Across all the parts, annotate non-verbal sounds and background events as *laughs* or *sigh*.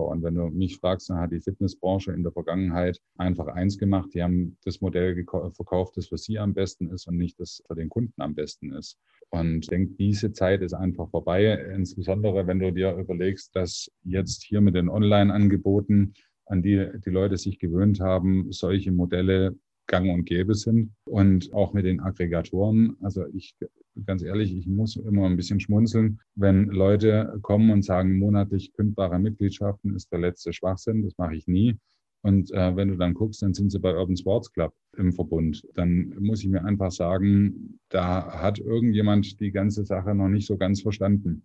Und wenn du mich fragst, dann hat die Fitnessbranche in der Vergangenheit einfach eins gemacht. Die haben das Modell verkauft, das für sie am besten ist und nicht das für den Kunden am besten ist. Und ich denke, diese Zeit ist einfach vorbei. Insbesondere, wenn du dir überlegst, dass jetzt hier mit den Online-Angeboten, an die die Leute sich gewöhnt haben, solche Modelle gang und gäbe sind. Und auch mit den Aggregatoren. Also ich, ganz ehrlich, ich muss immer ein bisschen schmunzeln, wenn Leute kommen und sagen, monatlich kündbare Mitgliedschaften ist der letzte Schwachsinn. Das mache ich nie. Und äh, wenn du dann guckst, dann sind sie bei Urban Sports Club im Verbund. Dann muss ich mir einfach sagen, da hat irgendjemand die ganze Sache noch nicht so ganz verstanden.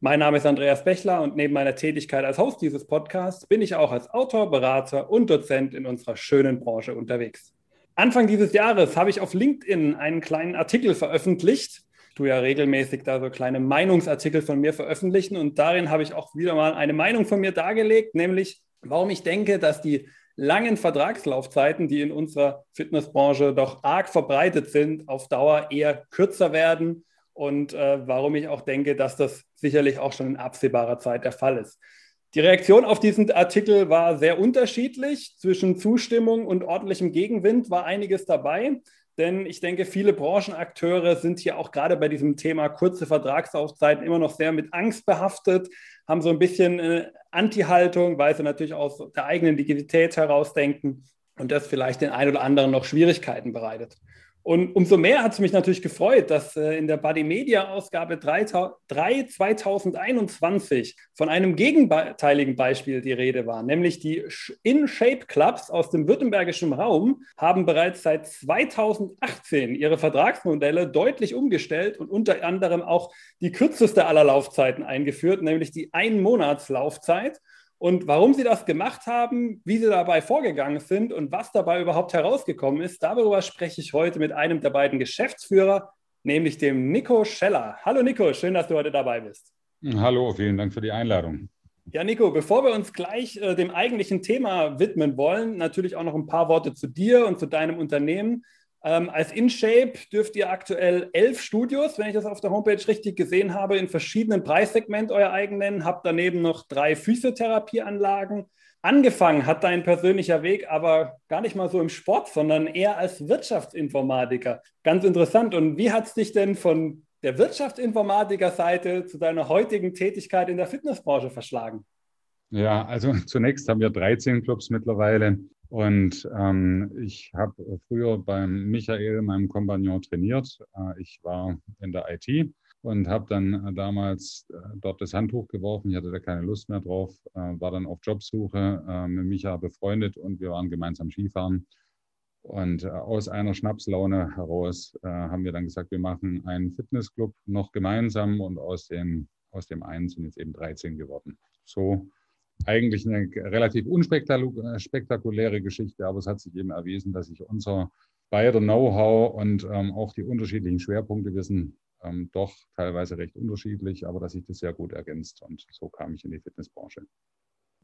Mein Name ist Andreas Bechler und neben meiner Tätigkeit als Host dieses Podcasts bin ich auch als Autor, Berater und Dozent in unserer schönen Branche unterwegs. Anfang dieses Jahres habe ich auf LinkedIn einen kleinen Artikel veröffentlicht. Du ja regelmäßig da so kleine Meinungsartikel von mir veröffentlichen und darin habe ich auch wieder mal eine Meinung von mir dargelegt, nämlich warum ich denke, dass die langen Vertragslaufzeiten, die in unserer Fitnessbranche doch arg verbreitet sind, auf Dauer eher kürzer werden und äh, warum ich auch denke, dass das sicherlich auch schon in absehbarer Zeit der Fall ist. Die Reaktion auf diesen Artikel war sehr unterschiedlich. Zwischen Zustimmung und ordentlichem Gegenwind war einiges dabei. Denn ich denke, viele Branchenakteure sind hier auch gerade bei diesem Thema kurze Vertragsaufzeiten immer noch sehr mit Angst behaftet, haben so ein bisschen äh, Anti-Haltung, weil sie natürlich aus der eigenen Liquidität herausdenken und das vielleicht den einen oder anderen noch Schwierigkeiten bereitet. Und umso mehr hat es mich natürlich gefreut, dass äh, in der Body Media Ausgabe 3, 3 2021 von einem gegenteiligen Beispiel die Rede war, nämlich die In-Shape Clubs aus dem württembergischen Raum haben bereits seit 2018 ihre Vertragsmodelle deutlich umgestellt und unter anderem auch die kürzeste aller Laufzeiten eingeführt, nämlich die Ein-Monats-Laufzeit. Und warum sie das gemacht haben, wie sie dabei vorgegangen sind und was dabei überhaupt herausgekommen ist, darüber spreche ich heute mit einem der beiden Geschäftsführer, nämlich dem Nico Scheller. Hallo Nico, schön, dass du heute dabei bist. Hallo, vielen Dank für die Einladung. Ja, Nico, bevor wir uns gleich äh, dem eigentlichen Thema widmen wollen, natürlich auch noch ein paar Worte zu dir und zu deinem Unternehmen. Ähm, als InShape dürft ihr aktuell elf Studios, wenn ich das auf der Homepage richtig gesehen habe, in verschiedenen Preissegmenten euer eigen nennen, habt daneben noch drei Physiotherapieanlagen. Angefangen hat dein persönlicher Weg aber gar nicht mal so im Sport, sondern eher als Wirtschaftsinformatiker. Ganz interessant. Und wie hat es dich denn von der Wirtschaftsinformatiker-Seite zu deiner heutigen Tätigkeit in der Fitnessbranche verschlagen? Ja, also *laughs* zunächst haben wir 13 Clubs mittlerweile. Und ähm, ich habe früher beim Michael, meinem Kompagnon, trainiert. Äh, ich war in der IT und habe dann äh, damals äh, dort das Handtuch geworfen. Ich hatte da keine Lust mehr drauf, äh, war dann auf Jobsuche äh, mit Micha befreundet und wir waren gemeinsam Skifahren. Und äh, aus einer Schnapslaune heraus haben wir dann gesagt, wir machen einen Fitnessclub noch gemeinsam und aus, den, aus dem einen sind jetzt eben 13 geworden. So eigentlich eine relativ unspektakuläre Geschichte, aber es hat sich eben erwiesen, dass sich unser beider Know-how und ähm, auch die unterschiedlichen Schwerpunkte, wir sind ähm, doch teilweise recht unterschiedlich, aber dass sich das sehr gut ergänzt und so kam ich in die Fitnessbranche.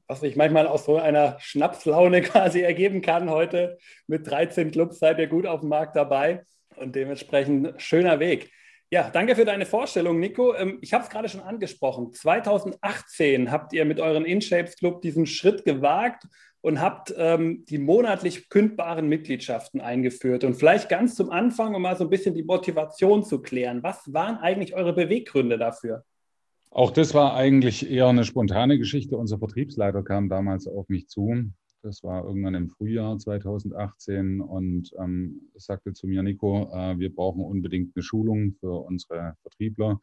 Was sich manchmal aus so einer Schnapslaune *laughs* quasi ergeben kann heute. Mit 13 Clubs seid ihr gut auf dem Markt dabei und dementsprechend schöner Weg. Ja, danke für deine Vorstellung, Nico. Ähm, ich habe es gerade schon angesprochen. 2018 habt ihr mit euren InShapes Club diesen Schritt gewagt und habt ähm, die monatlich kündbaren Mitgliedschaften eingeführt. Und vielleicht ganz zum Anfang, um mal so ein bisschen die Motivation zu klären. Was waren eigentlich eure Beweggründe dafür? Auch das war eigentlich eher eine spontane Geschichte. Unser Vertriebsleiter kam damals auf mich zu das war irgendwann im Frühjahr 2018 und ähm, sagte zu mir, Nico, äh, wir brauchen unbedingt eine Schulung für unsere Vertriebler.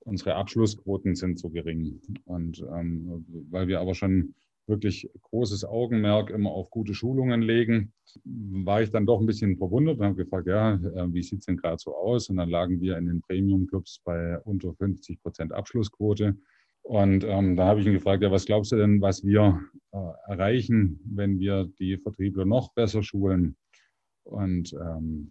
Unsere Abschlussquoten sind zu gering. Und ähm, weil wir aber schon wirklich großes Augenmerk immer auf gute Schulungen legen. War ich dann doch ein bisschen verwundert und habe gefragt, ja, äh, wie sieht es denn gerade so aus? Und dann lagen wir in den Premium-Clubs bei unter 50 Prozent Abschlussquote. Und ähm, da habe ich ihn gefragt, ja, was glaubst du denn, was wir äh, erreichen, wenn wir die Vertriebler noch besser schulen? Und ähm,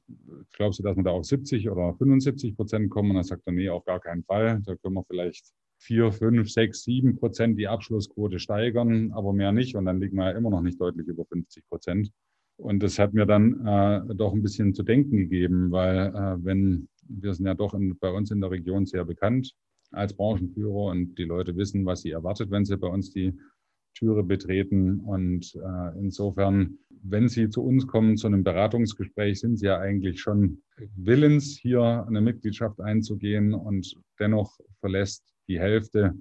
glaubst du, dass wir da auf 70 oder 75 Prozent kommen? Und dann sagt er, nee, auf gar keinen Fall. Da können wir vielleicht 4, 5, 6, 7 Prozent die Abschlussquote steigern, aber mehr nicht. Und dann liegen wir ja immer noch nicht deutlich über 50 Prozent. Und das hat mir dann äh, doch ein bisschen zu denken gegeben, weil äh, wenn wir sind ja doch in, bei uns in der Region sehr bekannt als Branchenführer und die Leute wissen, was sie erwartet, wenn sie bei uns die Türe betreten. Und äh, insofern, wenn Sie zu uns kommen zu einem Beratungsgespräch, sind Sie ja eigentlich schon willens, hier eine Mitgliedschaft einzugehen und dennoch verlässt die Hälfte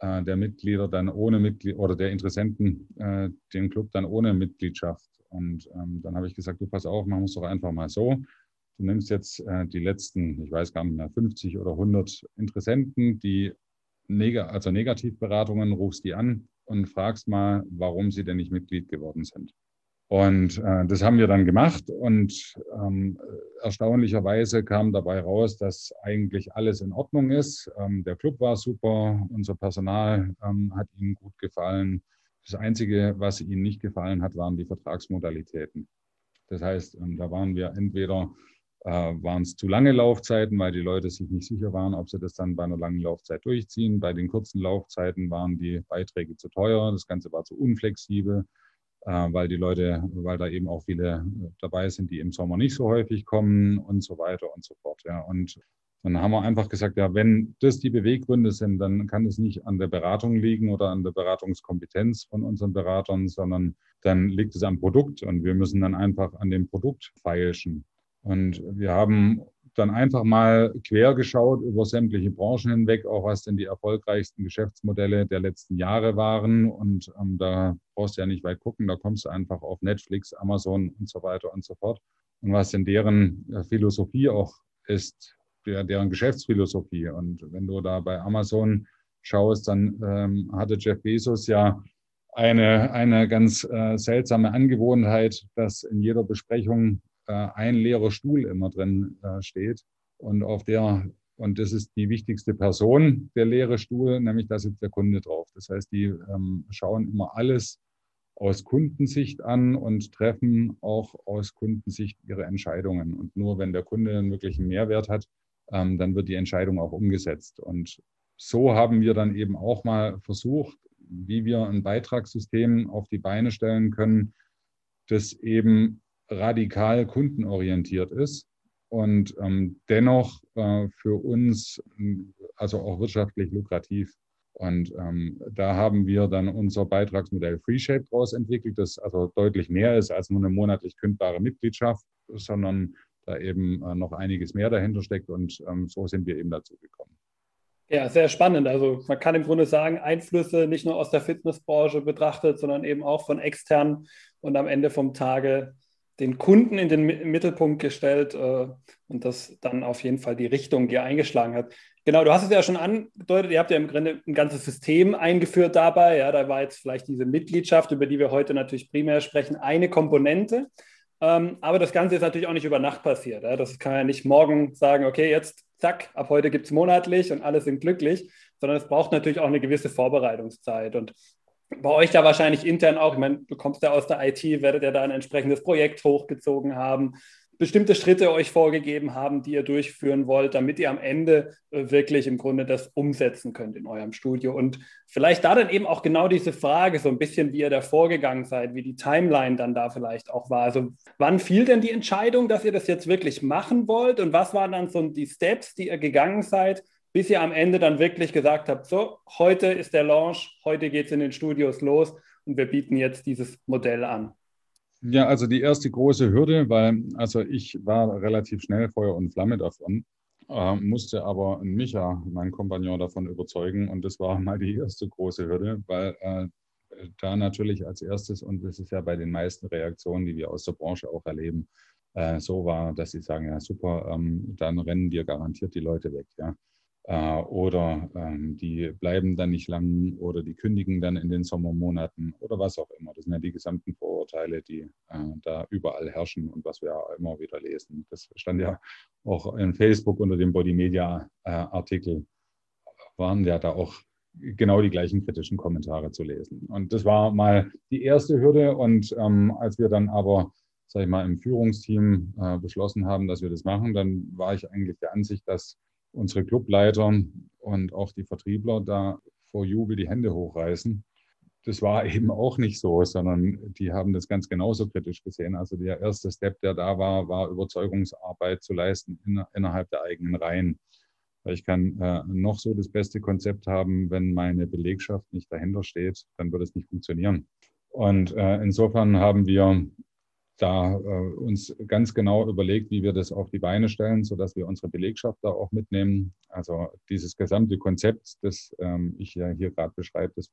äh, der Mitglieder dann ohne Mitglied oder der Interessenten äh, den Club dann ohne Mitgliedschaft. Und ähm, dann habe ich gesagt, du pass auf, machen wir es doch einfach mal so. Du nimmst jetzt äh, die letzten, ich weiß gar nicht mehr, 50 oder 100 Interessenten, die neg also Negativberatungen, rufst die an und fragst mal, warum sie denn nicht Mitglied geworden sind. Und äh, das haben wir dann gemacht und ähm, erstaunlicherweise kam dabei raus, dass eigentlich alles in Ordnung ist. Ähm, der Club war super, unser Personal ähm, hat ihnen gut gefallen. Das Einzige, was ihnen nicht gefallen hat, waren die Vertragsmodalitäten. Das heißt, ähm, da waren wir entweder waren es zu lange Laufzeiten, weil die Leute sich nicht sicher waren, ob sie das dann bei einer langen Laufzeit durchziehen. Bei den kurzen Laufzeiten waren die Beiträge zu teuer, das Ganze war zu unflexibel, äh, weil die Leute, weil da eben auch viele dabei sind, die im Sommer nicht so häufig kommen und so weiter und so fort. Ja. Und dann haben wir einfach gesagt, ja, wenn das die Beweggründe sind, dann kann es nicht an der Beratung liegen oder an der Beratungskompetenz von unseren Beratern, sondern dann liegt es am Produkt und wir müssen dann einfach an dem Produkt feilschen. Und wir haben dann einfach mal quer geschaut über sämtliche Branchen hinweg, auch was denn die erfolgreichsten Geschäftsmodelle der letzten Jahre waren. Und ähm, da brauchst du ja nicht weit gucken, da kommst du einfach auf Netflix, Amazon und so weiter und so fort. Und was denn deren äh, Philosophie auch ist, der, deren Geschäftsphilosophie. Und wenn du da bei Amazon schaust, dann ähm, hatte Jeff Bezos ja eine, eine ganz äh, seltsame Angewohnheit, dass in jeder Besprechung ein leerer Stuhl immer drin äh, steht und auf der und das ist die wichtigste Person, der leere Stuhl, nämlich da sitzt der Kunde drauf. Das heißt, die ähm, schauen immer alles aus Kundensicht an und treffen auch aus Kundensicht ihre Entscheidungen. Und nur wenn der Kunde einen wirklichen Mehrwert hat, ähm, dann wird die Entscheidung auch umgesetzt. Und so haben wir dann eben auch mal versucht, wie wir ein Beitragssystem auf die Beine stellen können, das eben radikal kundenorientiert ist und ähm, dennoch äh, für uns also auch wirtschaftlich lukrativ. Und ähm, da haben wir dann unser Beitragsmodell FreeShape daraus entwickelt, das also deutlich mehr ist als nur eine monatlich kündbare Mitgliedschaft, sondern da eben äh, noch einiges mehr dahinter steckt. Und ähm, so sind wir eben dazu gekommen. Ja, sehr spannend. Also man kann im Grunde sagen, Einflüsse nicht nur aus der Fitnessbranche betrachtet, sondern eben auch von extern und am Ende vom Tage den Kunden in den Mittelpunkt gestellt äh, und das dann auf jeden Fall die Richtung, die er eingeschlagen hat. Genau, du hast es ja schon angedeutet, ihr habt ja im Grunde ein ganzes System eingeführt dabei. Ja, da war jetzt vielleicht diese Mitgliedschaft, über die wir heute natürlich primär sprechen, eine Komponente. Ähm, aber das Ganze ist natürlich auch nicht über Nacht passiert. Ja? Das kann ja nicht morgen sagen, okay, jetzt zack, ab heute gibt es monatlich und alle sind glücklich, sondern es braucht natürlich auch eine gewisse Vorbereitungszeit. Und bei euch da wahrscheinlich intern auch, ich meine, du kommst ja aus der IT, werdet ihr da ein entsprechendes Projekt hochgezogen haben, bestimmte Schritte euch vorgegeben haben, die ihr durchführen wollt, damit ihr am Ende äh, wirklich im Grunde das umsetzen könnt in eurem Studio. Und vielleicht da dann eben auch genau diese Frage, so ein bisschen, wie ihr da vorgegangen seid, wie die Timeline dann da vielleicht auch war. Also wann fiel denn die Entscheidung, dass ihr das jetzt wirklich machen wollt und was waren dann so die Steps, die ihr gegangen seid, bis ihr am Ende dann wirklich gesagt habt, so, heute ist der Launch, heute geht es in den Studios los und wir bieten jetzt dieses Modell an? Ja, also die erste große Hürde, weil also ich war relativ schnell Feuer und Flamme davon, äh, musste aber Micha, mein Kompagnon, davon überzeugen und das war mal die erste große Hürde, weil äh, da natürlich als erstes, und das ist ja bei den meisten Reaktionen, die wir aus der Branche auch erleben, äh, so war, dass sie sagen, ja super, ähm, dann rennen dir garantiert die Leute weg. Ja. Äh, oder ähm, die bleiben dann nicht lang oder die kündigen dann in den Sommermonaten oder was auch immer. Das sind ja die gesamten Vorurteile, die äh, da überall herrschen und was wir immer wieder lesen. Das stand ja auch in Facebook unter dem Body Media äh, Artikel, waren ja da auch genau die gleichen kritischen Kommentare zu lesen. Und das war mal die erste Hürde. Und ähm, als wir dann aber, sag ich mal, im Führungsteam äh, beschlossen haben, dass wir das machen, dann war ich eigentlich der Ansicht, dass unsere Clubleiter und auch die Vertriebler da vor Jubel die Hände hochreißen. Das war *laughs* eben auch nicht so, sondern die haben das ganz genauso kritisch gesehen. Also der erste Step, der da war, war Überzeugungsarbeit zu leisten in, innerhalb der eigenen Reihen. Ich kann äh, noch so das beste Konzept haben, wenn meine Belegschaft nicht dahinter steht, dann wird es nicht funktionieren. Und äh, insofern haben wir da äh, uns ganz genau überlegt, wie wir das auf die Beine stellen, sodass wir unsere Belegschaft da auch mitnehmen. Also dieses gesamte Konzept, das ähm, ich ja hier gerade beschreibe, das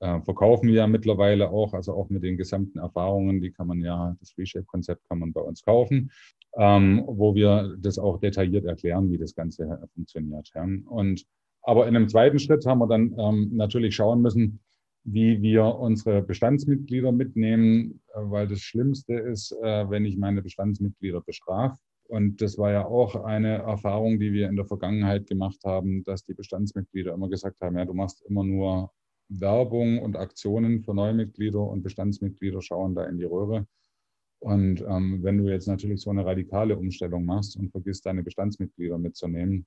äh, verkaufen wir ja mittlerweile auch, also auch mit den gesamten Erfahrungen, die kann man ja, das Reshape-Konzept kann man bei uns kaufen, ähm, wo wir das auch detailliert erklären, wie das Ganze funktioniert. Ja. Und aber in einem zweiten Schritt haben wir dann ähm, natürlich schauen müssen, wie wir unsere Bestandsmitglieder mitnehmen, äh, weil das Schlimmste ist, äh, wenn ich meine Bestandsmitglieder bestrafe. Und das war ja auch eine Erfahrung, die wir in der Vergangenheit gemacht haben, dass die Bestandsmitglieder immer gesagt haben, ja, du machst immer nur Werbung und Aktionen für Neumitglieder und Bestandsmitglieder schauen da in die Röhre. Und ähm, wenn du jetzt natürlich so eine radikale Umstellung machst und vergisst, deine Bestandsmitglieder mitzunehmen,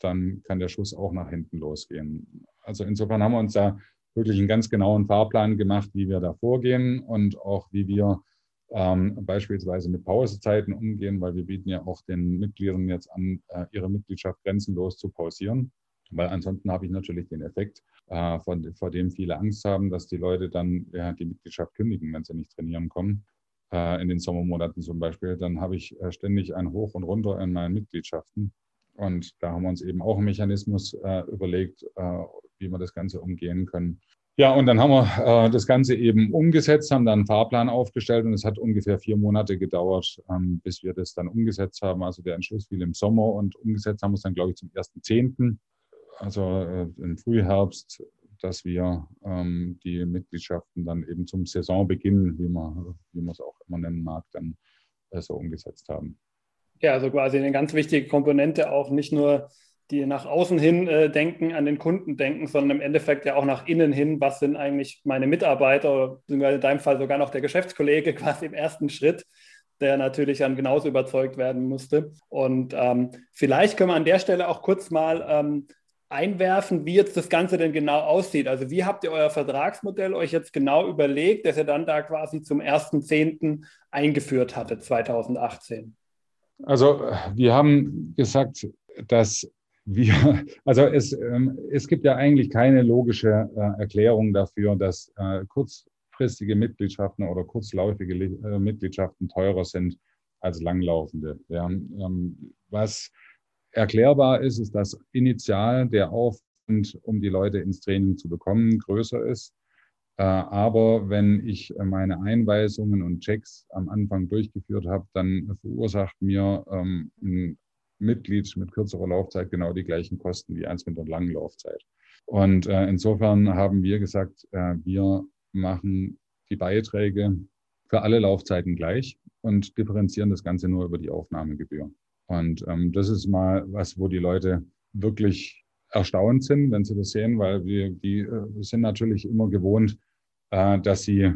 dann kann der Schuss auch nach hinten losgehen. Also insofern haben wir uns da wirklich einen ganz genauen Fahrplan gemacht, wie wir da vorgehen und auch wie wir ähm, beispielsweise mit Pausezeiten umgehen, weil wir bieten ja auch den Mitgliedern jetzt an, äh, ihre Mitgliedschaft grenzenlos zu pausieren. Weil ansonsten habe ich natürlich den Effekt, äh, von, vor dem viele Angst haben, dass die Leute dann ja, die Mitgliedschaft kündigen, wenn sie nicht trainieren kommen. Äh, in den Sommermonaten zum Beispiel. Dann habe ich äh, ständig ein Hoch und Runter in meinen Mitgliedschaften. Und da haben wir uns eben auch einen Mechanismus äh, überlegt, äh, wie wir das Ganze umgehen können. Ja, und dann haben wir äh, das Ganze eben umgesetzt, haben dann einen Fahrplan aufgestellt und es hat ungefähr vier Monate gedauert, ähm, bis wir das dann umgesetzt haben. Also der Entschluss fiel im Sommer und umgesetzt haben wir es dann, glaube ich, zum 1.10., also äh, im Frühherbst, dass wir ähm, die Mitgliedschaften dann eben zum Saisonbeginn, wie man, wie es auch immer nennen mag, dann äh, so umgesetzt haben. Ja, also quasi eine ganz wichtige Komponente auch nicht nur die nach außen hin äh, denken, an den Kunden denken, sondern im Endeffekt ja auch nach innen hin, was sind eigentlich meine Mitarbeiter oder in deinem Fall sogar noch der Geschäftskollege *laughs* quasi im ersten Schritt, der natürlich dann genauso überzeugt werden musste. Und ähm, vielleicht können wir an der Stelle auch kurz mal ähm, einwerfen, wie jetzt das Ganze denn genau aussieht. Also wie habt ihr euer Vertragsmodell euch jetzt genau überlegt, dass ihr dann da quasi zum 1.10. eingeführt hattet, 2018? Also wir haben gesagt, dass wir, *laughs* also es, ähm, es gibt ja eigentlich keine logische äh, Erklärung dafür, dass äh, kurzfristige Mitgliedschaften oder kurzlaufige äh, Mitgliedschaften teurer sind als langlaufende. Ja, ähm, was erklärbar ist, ist, dass initial der Aufwand, um die Leute ins Training zu bekommen, größer ist. Aber wenn ich meine Einweisungen und Checks am Anfang durchgeführt habe, dann verursacht mir ähm, ein Mitglied mit kürzerer Laufzeit genau die gleichen Kosten wie eins mit einer langen Laufzeit. Und äh, insofern haben wir gesagt, äh, wir machen die Beiträge für alle Laufzeiten gleich und differenzieren das Ganze nur über die Aufnahmegebühr. Und ähm, das ist mal was, wo die Leute wirklich erstaunt sind, wenn sie das sehen, weil wir die äh, sind natürlich immer gewohnt, äh, dass sie, äh,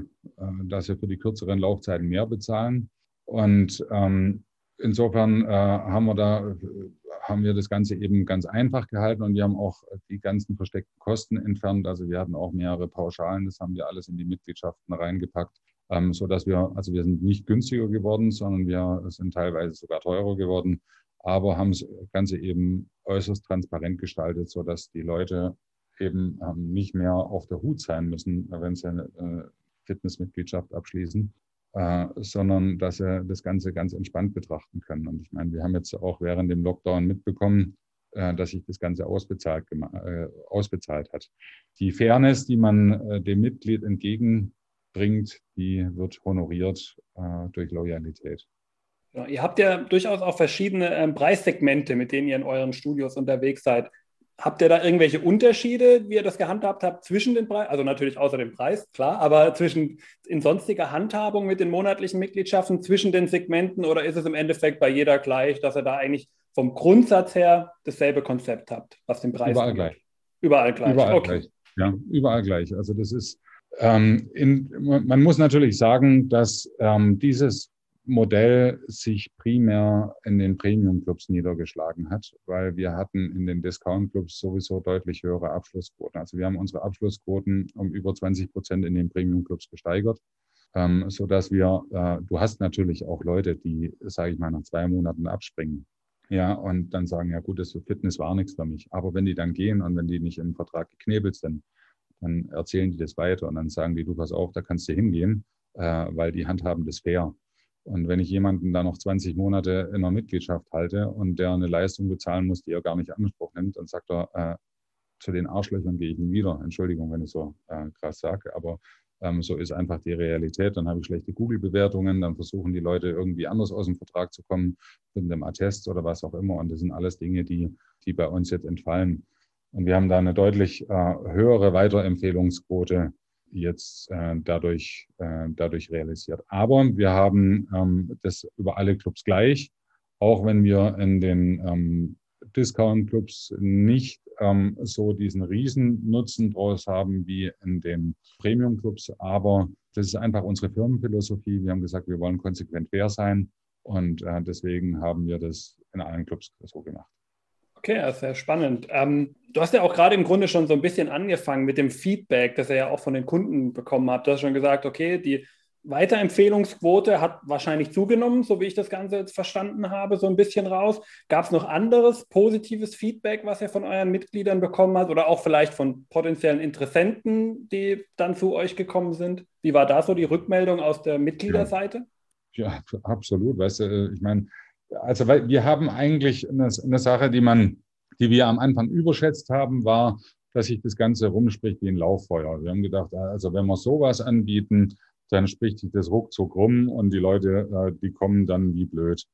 dass sie für die kürzeren Laufzeiten mehr bezahlen. Und ähm, insofern äh, haben wir da haben wir das Ganze eben ganz einfach gehalten und wir haben auch die ganzen versteckten Kosten entfernt. Also wir hatten auch mehrere Pauschalen, das haben wir alles in die Mitgliedschaften reingepackt, ähm, so dass wir, also wir sind nicht günstiger geworden, sondern wir sind teilweise sogar teurer geworden, aber haben das Ganze eben äußerst transparent gestaltet, so dass die Leute eben ähm, nicht mehr auf der Hut sein müssen, wenn sie eine äh, Fitnessmitgliedschaft abschließen, äh, sondern dass sie das Ganze ganz entspannt betrachten können. Und ich meine, wir haben jetzt auch während dem Lockdown mitbekommen, äh, dass sich das Ganze ausbezahlt, äh, ausbezahlt hat. Die Fairness, die man äh, dem Mitglied entgegenbringt, die wird honoriert durch Loyalität. Ja, ihr habt ja durchaus auch verschiedene ähm, Preissegmente, mit denen ihr in euren Studios unterwegs seid. Habt ihr da irgendwelche Unterschiede, wie ihr das gehandhabt habt zwischen den Preisen? Also natürlich außer dem Preis, klar, aber zwischen in sonstiger Handhabung mit den monatlichen Mitgliedschaften zwischen den Segmenten oder ist es im Endeffekt bei jeder gleich, dass ihr da eigentlich vom Grundsatz her dasselbe Konzept habt, was den Preis Überall angeht? gleich. Überall gleich. Überall okay. gleich. Ja, überall gleich. Also das ist, ähm, in, man muss natürlich sagen, dass ähm, dieses Modell sich primär in den Premium-Clubs niedergeschlagen hat, weil wir hatten in den Discount-Clubs sowieso deutlich höhere Abschlussquoten. Also wir haben unsere Abschlussquoten um über 20 Prozent in den Premium-Clubs gesteigert, ähm, so dass wir, äh, du hast natürlich auch Leute, die, sage ich mal, nach zwei Monaten abspringen. Ja, und dann sagen, ja gut, das Fitness war nichts für mich. Aber wenn die dann gehen und wenn die nicht im Vertrag geknebelt sind, dann erzählen die das weiter und dann sagen die, du pass auf, da kannst du hingehen, äh, weil die handhaben das fair. Und wenn ich jemanden da noch 20 Monate in einer Mitgliedschaft halte und der eine Leistung bezahlen muss, die er gar nicht in Anspruch nimmt, dann sagt er, äh, zu den Arschlöchern gehe ich nie wieder. Entschuldigung, wenn ich so äh, krass sage, aber ähm, so ist einfach die Realität. Dann habe ich schlechte Google-Bewertungen, dann versuchen die Leute irgendwie anders aus dem Vertrag zu kommen, mit einem Attest oder was auch immer. Und das sind alles Dinge, die, die bei uns jetzt entfallen. Und wir haben da eine deutlich äh, höhere Weiterempfehlungsquote jetzt äh, dadurch, äh, dadurch realisiert. Aber wir haben ähm, das über alle Clubs gleich, auch wenn wir in den ähm, Discount-Clubs nicht ähm, so diesen Riesennutzen draus haben wie in den Premium-Clubs. Aber das ist einfach unsere Firmenphilosophie. Wir haben gesagt, wir wollen konsequent fair sein und äh, deswegen haben wir das in allen Clubs so gemacht. Okay, ja, sehr spannend. Ähm, du hast ja auch gerade im Grunde schon so ein bisschen angefangen mit dem Feedback, das ihr ja auch von den Kunden bekommen habt. Du hast schon gesagt, okay, die Weiterempfehlungsquote hat wahrscheinlich zugenommen, so wie ich das Ganze jetzt verstanden habe, so ein bisschen raus. Gab es noch anderes positives Feedback, was ihr von euren Mitgliedern bekommen habt oder auch vielleicht von potenziellen Interessenten, die dann zu euch gekommen sind? Wie war da so die Rückmeldung aus der Mitgliederseite? Ja, ja absolut. Weißt du, ich meine, also wir haben eigentlich eine, eine, Sache, die man, die wir am Anfang überschätzt haben, war, dass sich das Ganze rumspricht wie ein Lauffeuer. Wir haben gedacht, also wenn wir sowas anbieten, dann spricht sich das ruckzuck rum und die Leute, äh, die kommen dann wie blöd.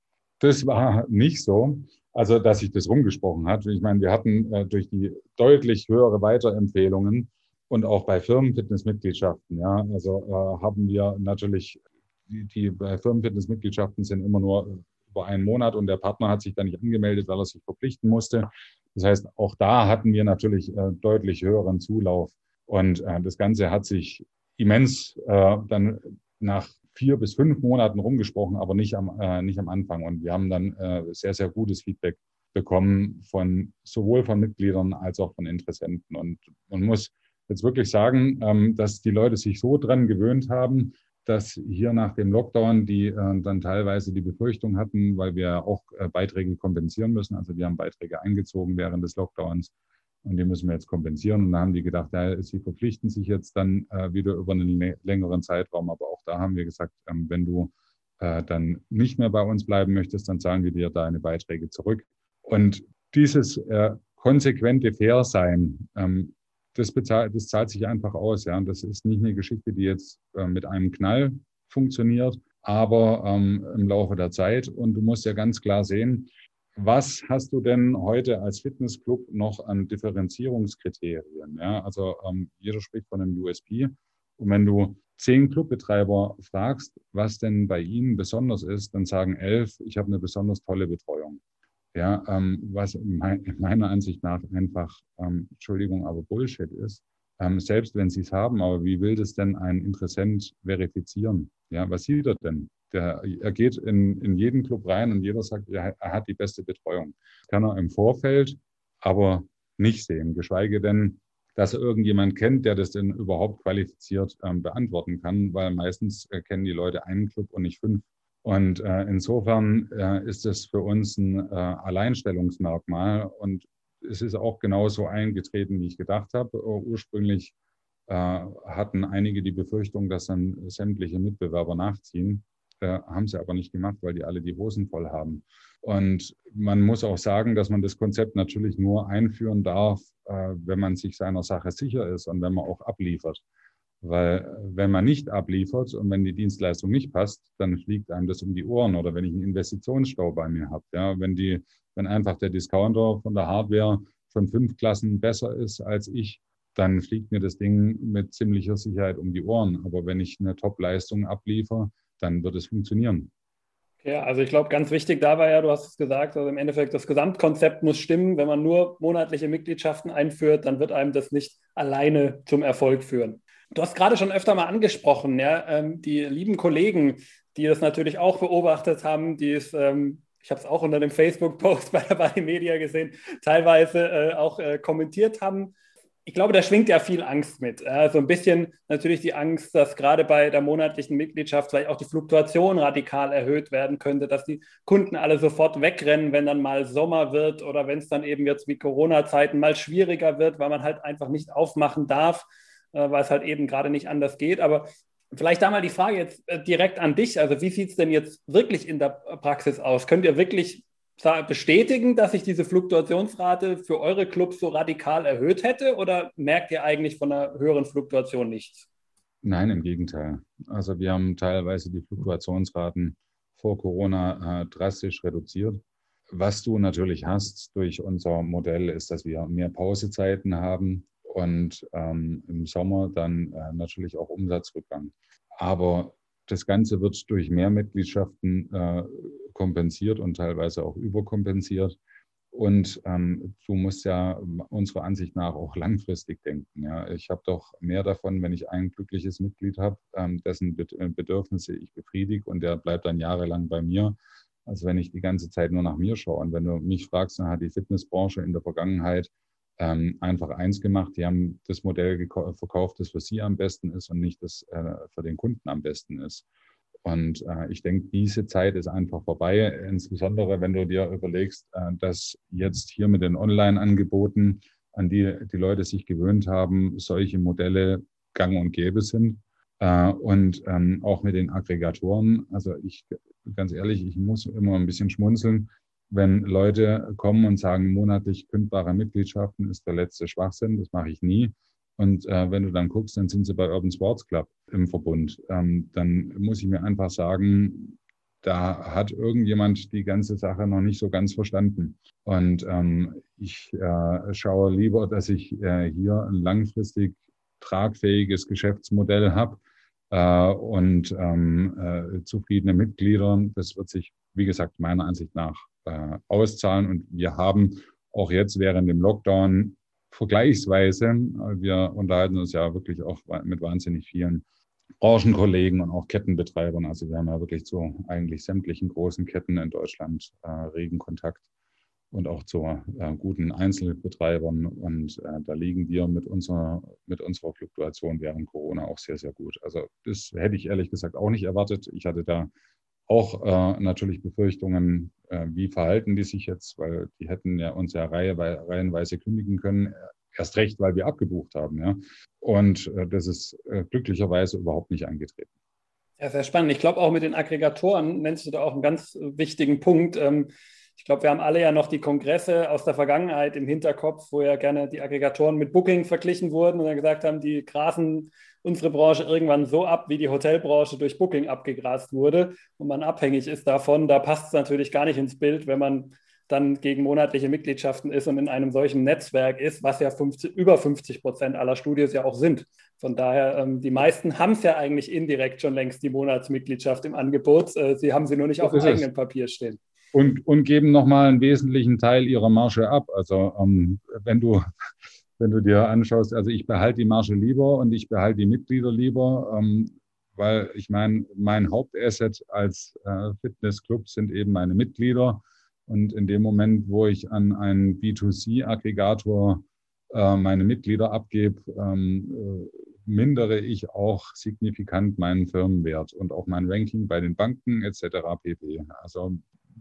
Das war nicht so, also dass sich das rumgesprochen hat. Ich meine, wir hatten äh, durch die deutlich höhere Weiterempfehlungen und auch bei Firmenfitnessmitgliedschaften, ja, also äh, haben wir natürlich die, die bei Firmenfitnessmitgliedschaften sind immer nur über einen Monat und der Partner hat sich dann nicht angemeldet, weil er sich verpflichten musste. Das heißt, auch da hatten wir natürlich äh, deutlich höheren Zulauf. Und äh, das Ganze hat sich immens äh, dann nach vier bis fünf Monaten rumgesprochen, aber nicht am, äh, nicht am Anfang. Und wir haben dann äh, sehr, sehr gutes Feedback bekommen von sowohl von Mitgliedern als auch von Interessenten. Und man muss jetzt wirklich sagen, ähm, dass die Leute sich so dran gewöhnt haben, dass hier nach dem Lockdown die äh, dann teilweise die Befürchtung hatten, weil wir auch äh, Beiträge kompensieren müssen. Also wir haben Beiträge eingezogen während des Lockdowns und die müssen wir jetzt kompensieren. Und da haben die gedacht, ja, sie verpflichten sich jetzt dann äh, wieder über einen längeren Zeitraum. Aber auch da haben wir gesagt, ähm, wenn du äh, dann nicht mehr bei uns bleiben möchtest, dann zahlen wir dir deine Beiträge zurück. Und dieses äh, konsequente Fair-Sein, ähm, das, bezahlt, das zahlt sich einfach aus. Ja. Und das ist nicht eine Geschichte, die jetzt äh, mit einem Knall funktioniert, aber ähm, im Laufe der Zeit. Und du musst ja ganz klar sehen, was hast du denn heute als Fitnessclub noch an Differenzierungskriterien? Ja, also ähm, jeder spricht von einem USP. Und wenn du zehn Clubbetreiber fragst, was denn bei ihnen besonders ist, dann sagen elf, ich habe eine besonders tolle Betreuung. Ja, ähm, was mein, meiner Ansicht nach einfach, ähm, Entschuldigung, aber Bullshit ist. Ähm, selbst wenn sie es haben, aber wie will das denn ein Interessent verifizieren? Ja, was sieht er denn? Der, er geht in, in jeden Club rein und jeder sagt, er, er hat die beste Betreuung. Kann er im Vorfeld aber nicht sehen, geschweige denn, dass er irgendjemand kennt, der das denn überhaupt qualifiziert ähm, beantworten kann, weil meistens äh, kennen die Leute einen Club und nicht fünf. Und äh, insofern äh, ist es für uns ein äh, Alleinstellungsmerkmal und es ist auch genauso eingetreten, wie ich gedacht habe. Uh, ursprünglich äh, hatten einige die Befürchtung, dass dann sämtliche Mitbewerber nachziehen, äh, haben sie aber nicht gemacht, weil die alle die Hosen voll haben. Und man muss auch sagen, dass man das Konzept natürlich nur einführen darf, äh, wenn man sich seiner Sache sicher ist und wenn man auch abliefert. Weil wenn man nicht abliefert und wenn die Dienstleistung nicht passt, dann fliegt einem das um die Ohren. Oder wenn ich einen Investitionsstau bei mir habe, ja, wenn die, wenn einfach der Discounter von der Hardware schon fünf Klassen besser ist als ich, dann fliegt mir das Ding mit ziemlicher Sicherheit um die Ohren. Aber wenn ich eine Top-Leistung abliefere, dann wird es funktionieren. Ja, also ich glaube, ganz wichtig dabei, ja, du hast es gesagt, also im Endeffekt das Gesamtkonzept muss stimmen. Wenn man nur monatliche Mitgliedschaften einführt, dann wird einem das nicht alleine zum Erfolg führen. Du hast gerade schon öfter mal angesprochen, ja, ähm, die lieben Kollegen, die das natürlich auch beobachtet haben, die es, ähm, ich habe es auch unter dem Facebook-Post *laughs* bei der Body Media gesehen, teilweise äh, auch äh, kommentiert haben ich glaube, da schwingt ja viel Angst mit. Also ein bisschen natürlich die Angst, dass gerade bei der monatlichen Mitgliedschaft vielleicht auch die Fluktuation radikal erhöht werden könnte, dass die Kunden alle sofort wegrennen, wenn dann mal Sommer wird oder wenn es dann eben jetzt wie Corona-Zeiten mal schwieriger wird, weil man halt einfach nicht aufmachen darf, weil es halt eben gerade nicht anders geht. Aber Vielleicht da mal die Frage jetzt äh, direkt an dich. Also wie sieht es denn jetzt wirklich in der Praxis aus? Könnt ihr wirklich bestätigen, dass sich diese Fluktuationsrate für eure Clubs so radikal erhöht hätte oder merkt ihr eigentlich von einer höheren Fluktuation nichts? Nein, im Gegenteil. Also wir haben teilweise die Fluktuationsraten vor Corona äh, drastisch reduziert. Was du natürlich hast durch unser Modell ist, dass wir mehr Pausezeiten haben und ähm, im Sommer dann äh, natürlich auch Umsatzrückgang. Aber das Ganze wird durch mehr Mitgliedschaften äh, kompensiert und teilweise auch überkompensiert. Und ähm, du musst ja unserer Ansicht nach auch langfristig denken. Ja. Ich habe doch mehr davon, wenn ich ein glückliches Mitglied habe, ähm, dessen äh, Bedürfnisse ich befriedige und der bleibt dann jahrelang bei mir, als wenn ich die ganze Zeit nur nach mir schaue. Und wenn du mich fragst, dann hat die Fitnessbranche in der Vergangenheit ähm, einfach eins gemacht. Die haben das Modell verkauft, das für sie am besten ist und nicht das äh, für den Kunden am besten ist. Und äh, ich denke, diese Zeit ist einfach vorbei, insbesondere wenn du dir überlegst, äh, dass jetzt hier mit den Online-Angeboten, an die die Leute sich gewöhnt haben, solche Modelle gang und gäbe sind. Äh, und ähm, auch mit den Aggregatoren. Also ich, ganz ehrlich, ich muss immer ein bisschen schmunzeln wenn Leute kommen und sagen, monatlich kündbare Mitgliedschaften ist der letzte Schwachsinn, das mache ich nie. Und äh, wenn du dann guckst, dann sind sie bei Urban Sports Club im Verbund. Ähm, dann muss ich mir einfach sagen, da hat irgendjemand die ganze Sache noch nicht so ganz verstanden. Und ähm, ich äh, schaue lieber, dass ich äh, hier ein langfristig tragfähiges Geschäftsmodell habe äh, und ähm, äh, zufriedene Mitglieder. Das wird sich, wie gesagt, meiner Ansicht nach äh, auszahlen. Und wir haben auch jetzt während dem Lockdown vergleichsweise, wir unterhalten uns ja wirklich auch mit wahnsinnig vielen Branchenkollegen und auch Kettenbetreibern. Also wir haben ja wirklich zu eigentlich sämtlichen großen Ketten in Deutschland äh, regen Kontakt und auch zu äh, guten Einzelbetreibern. Und äh, da liegen wir mit unserer, mit unserer Fluktuation während Corona auch sehr, sehr gut. Also das hätte ich ehrlich gesagt auch nicht erwartet. Ich hatte da auch äh, natürlich Befürchtungen, äh, wie verhalten die sich jetzt, weil die hätten ja uns ja reihe, reihenweise kündigen können, erst recht, weil wir abgebucht haben. Ja. Und äh, das ist äh, glücklicherweise überhaupt nicht eingetreten. Ja, sehr spannend. Ich glaube, auch mit den Aggregatoren nennst du da auch einen ganz wichtigen Punkt. Ähm, ich glaube, wir haben alle ja noch die Kongresse aus der Vergangenheit im Hinterkopf, wo ja gerne die Aggregatoren mit Booking verglichen wurden und dann gesagt haben, die grasen unsere Branche irgendwann so ab, wie die Hotelbranche durch Booking abgegrast wurde und man abhängig ist davon. Da passt es natürlich gar nicht ins Bild, wenn man dann gegen monatliche Mitgliedschaften ist und in einem solchen Netzwerk ist, was ja 50, über 50 Prozent aller Studios ja auch sind. Von daher, ähm, die meisten haben es ja eigentlich indirekt schon längst die Monatsmitgliedschaft im Angebot. Äh, sie haben sie nur nicht auf dem eigenen Papier stehen. Und, und geben nochmal einen wesentlichen Teil ihrer Marge ab. Also ähm, wenn du *laughs* wenn du dir anschaust, also ich behalte die Marge lieber und ich behalte die Mitglieder lieber, ähm, weil ich meine, mein Hauptasset als äh, Fitnessclub sind eben meine Mitglieder. Und in dem Moment, wo ich an einen B2C-Aggregator äh, meine Mitglieder abgebe, ähm, äh, mindere ich auch signifikant meinen Firmenwert und auch mein Ranking bei den Banken etc. pp. Also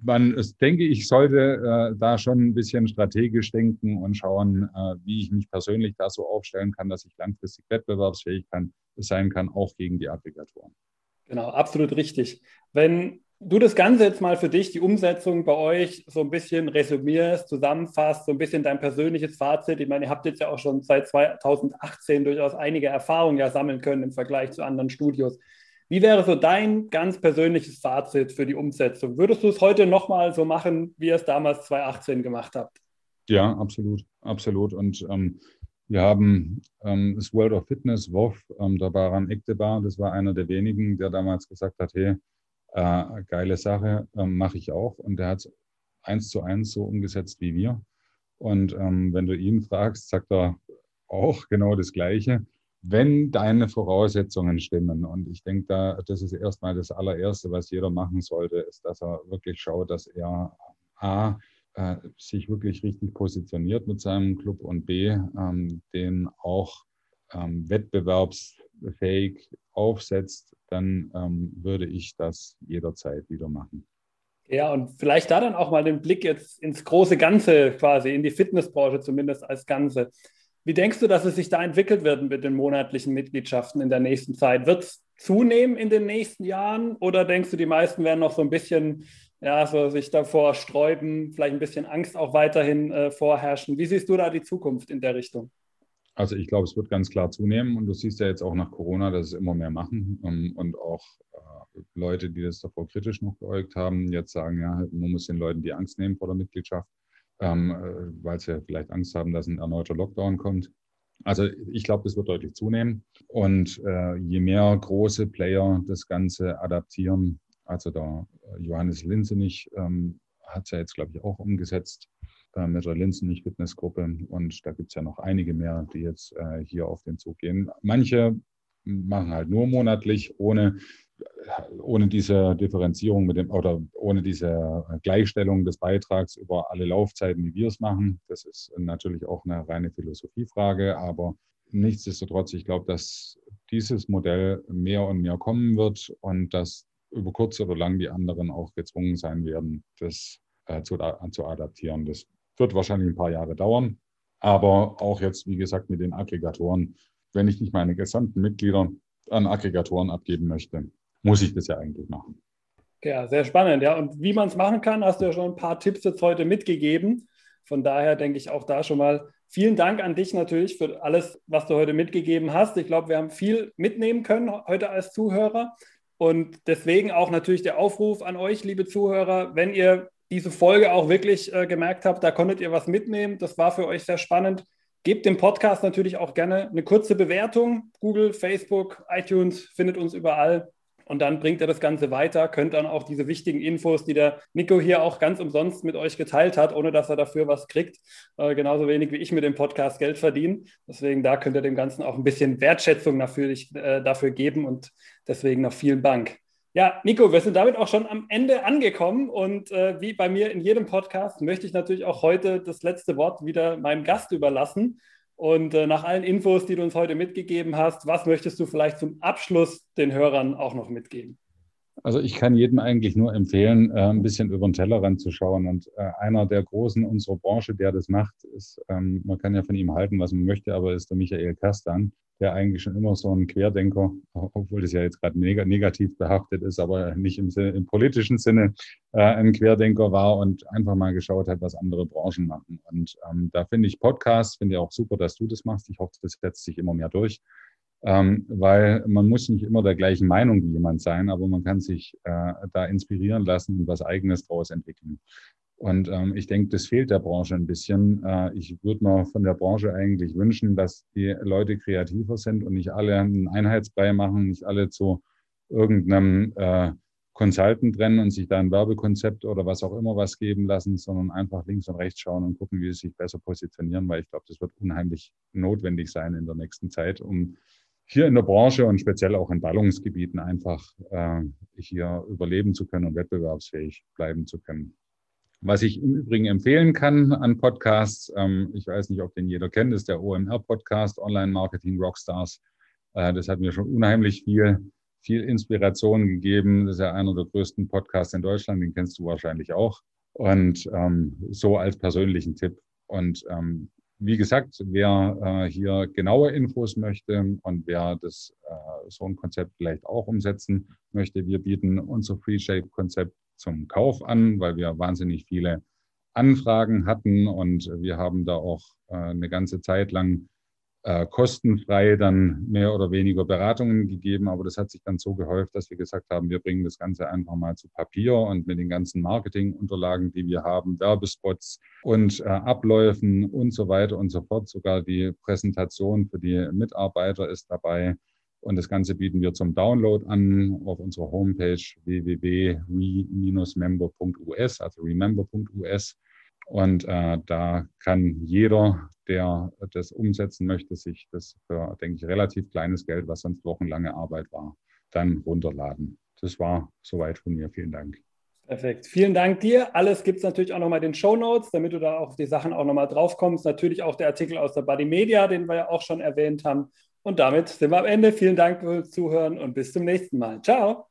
man, es, denke ich, sollte äh, da schon ein bisschen strategisch denken und schauen, äh, wie ich mich persönlich da so aufstellen kann, dass ich langfristig wettbewerbsfähig kann, sein kann, auch gegen die Applikatoren. Genau, absolut richtig. Wenn du das Ganze jetzt mal für dich, die Umsetzung bei euch so ein bisschen resümierst, zusammenfasst, so ein bisschen dein persönliches Fazit. Ich meine, ihr habt jetzt ja auch schon seit 2018 durchaus einige Erfahrungen ja sammeln können im Vergleich zu anderen Studios. Wie wäre so dein ganz persönliches Fazit für die Umsetzung? Würdest du es heute nochmal so machen, wie ihr es damals 2018 gemacht habt? Ja, absolut, absolut. Und ähm, wir haben ähm, das World of Fitness, WOF, ähm, der Baran Ektebar, das war einer der wenigen, der damals gesagt hat, hey, äh, geile Sache, ähm, mache ich auch. Und der hat es eins zu eins so umgesetzt wie wir. Und ähm, wenn du ihn fragst, sagt er auch genau das Gleiche, wenn deine Voraussetzungen stimmen. Und ich denke, da, das ist erstmal das allererste, was jeder machen sollte, ist, dass er wirklich schaut, dass er A, äh, sich wirklich richtig positioniert mit seinem Club und B, ähm, den auch ähm, wettbewerbsfähig aufsetzt, dann ähm, würde ich das jederzeit wieder machen. Ja, und vielleicht da dann auch mal den Blick jetzt ins große Ganze quasi, in die Fitnessbranche zumindest als Ganze. Wie denkst du, dass es sich da entwickelt wird mit den monatlichen Mitgliedschaften in der nächsten Zeit? Wird es zunehmen in den nächsten Jahren oder denkst du, die meisten werden noch so ein bisschen ja, so sich davor sträuben, vielleicht ein bisschen Angst auch weiterhin äh, vorherrschen? Wie siehst du da die Zukunft in der Richtung? Also ich glaube, es wird ganz klar zunehmen und du siehst ja jetzt auch nach Corona, dass es immer mehr machen um, und auch äh, Leute, die das davor kritisch noch geäugt haben, jetzt sagen, ja, man muss den Leuten die Angst nehmen vor der Mitgliedschaft, ähm, äh, weil sie vielleicht Angst haben, dass ein erneuter Lockdown kommt. Also ich glaube, das wird deutlich zunehmen und äh, je mehr große Player das Ganze adaptieren, also der Johannes Linsenich ähm, hat es ja jetzt, glaube ich, auch umgesetzt äh, mit der Linsenich Fitnessgruppe. Und da gibt es ja noch einige mehr, die jetzt äh, hier auf den Zug gehen. Manche machen halt nur monatlich, ohne, ohne diese Differenzierung mit dem oder ohne diese Gleichstellung des Beitrags über alle Laufzeiten, wie wir es machen. Das ist natürlich auch eine reine Philosophiefrage, aber nichtsdestotrotz, ich glaube, dass dieses Modell mehr und mehr kommen wird und dass über kurz oder lang die anderen auch gezwungen sein werden, das äh, zu, zu adaptieren. Das wird wahrscheinlich ein paar Jahre dauern. Aber auch jetzt, wie gesagt, mit den Aggregatoren, wenn ich nicht meine gesamten Mitglieder an Aggregatoren abgeben möchte, muss ich das ja eigentlich machen. Ja, sehr spannend. Ja, und wie man es machen kann, hast du ja schon ein paar Tipps jetzt heute mitgegeben. Von daher denke ich auch da schon mal vielen Dank an dich natürlich für alles, was du heute mitgegeben hast. Ich glaube, wir haben viel mitnehmen können heute als Zuhörer. Und deswegen auch natürlich der Aufruf an euch, liebe Zuhörer, wenn ihr diese Folge auch wirklich äh, gemerkt habt, da konntet ihr was mitnehmen, das war für euch sehr spannend, gebt dem Podcast natürlich auch gerne eine kurze Bewertung. Google, Facebook, iTunes findet uns überall und dann bringt er das Ganze weiter, könnt dann auch diese wichtigen Infos, die der Nico hier auch ganz umsonst mit euch geteilt hat, ohne dass er dafür was kriegt, äh, genauso wenig wie ich mit dem Podcast Geld verdiene. Deswegen da könnt ihr dem Ganzen auch ein bisschen Wertschätzung natürlich, äh, dafür geben und deswegen noch vielen Dank. Ja, Nico, wir sind damit auch schon am Ende angekommen und äh, wie bei mir in jedem Podcast möchte ich natürlich auch heute das letzte Wort wieder meinem Gast überlassen. Und äh, nach allen Infos, die du uns heute mitgegeben hast, was möchtest du vielleicht zum Abschluss den Hörern auch noch mitgeben? Also ich kann jedem eigentlich nur empfehlen, äh, ein bisschen über den Tellerrand zu schauen. Und äh, einer der Großen unserer Branche, der das macht, ist, ähm, man kann ja von ihm halten, was man möchte, aber ist der Michael Kastan der eigentlich schon immer so ein Querdenker, obwohl das ja jetzt gerade negativ behaftet ist, aber nicht im, Sinne, im politischen Sinne äh, ein Querdenker war und einfach mal geschaut hat, was andere Branchen machen. Und ähm, da finde ich Podcasts, finde ich auch super, dass du das machst. Ich hoffe, das setzt sich immer mehr durch. Ähm, weil man muss nicht immer der gleichen Meinung wie jemand sein, aber man kann sich äh, da inspirieren lassen und was Eigenes daraus entwickeln. Und ähm, ich denke, das fehlt der Branche ein bisschen. Äh, ich würde mir von der Branche eigentlich wünschen, dass die Leute kreativer sind und nicht alle einen Einheitsbrei machen, nicht alle zu irgendeinem äh, Consultant rennen und sich da ein Werbekonzept oder was auch immer was geben lassen, sondern einfach links und rechts schauen und gucken, wie sie sich besser positionieren, weil ich glaube, das wird unheimlich notwendig sein in der nächsten Zeit, um hier in der Branche und speziell auch in Ballungsgebieten einfach äh, hier überleben zu können und wettbewerbsfähig bleiben zu können. Was ich im Übrigen empfehlen kann an Podcasts, ähm, ich weiß nicht, ob den jeder kennt, ist der OMR-Podcast, Online Marketing Rockstars. Äh, das hat mir schon unheimlich viel, viel Inspiration gegeben. Das ist ja einer der größten Podcasts in Deutschland, den kennst du wahrscheinlich auch. Und ähm, so als persönlichen Tipp. Und ähm, wie gesagt, wer äh, hier genaue Infos möchte und wer das äh, so ein Konzept vielleicht auch umsetzen möchte, wir bieten unser Free Shape Konzept zum Kauf an, weil wir wahnsinnig viele Anfragen hatten und wir haben da auch äh, eine ganze Zeit lang äh, kostenfrei dann mehr oder weniger Beratungen gegeben. Aber das hat sich dann so gehäuft, dass wir gesagt haben, wir bringen das Ganze einfach mal zu Papier und mit den ganzen Marketingunterlagen, die wir haben, Werbespots und äh, Abläufen und so weiter und so fort. Sogar die Präsentation für die Mitarbeiter ist dabei. Und das Ganze bieten wir zum Download an auf unserer Homepage www.re-member.us, also remember.us. Und äh, da kann jeder, der das umsetzen möchte, sich das für, denke ich, relativ kleines Geld, was sonst wochenlange Arbeit war, dann runterladen. Das war soweit von mir. Vielen Dank. Perfekt. Vielen Dank dir. Alles gibt es natürlich auch nochmal in den Show Notes, damit du da auf die Sachen auch nochmal drauf kommst. Natürlich auch der Artikel aus der Body Media, den wir ja auch schon erwähnt haben. Und damit sind wir am Ende. Vielen Dank fürs Zuhören und bis zum nächsten Mal. Ciao.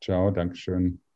Ciao, Dankeschön.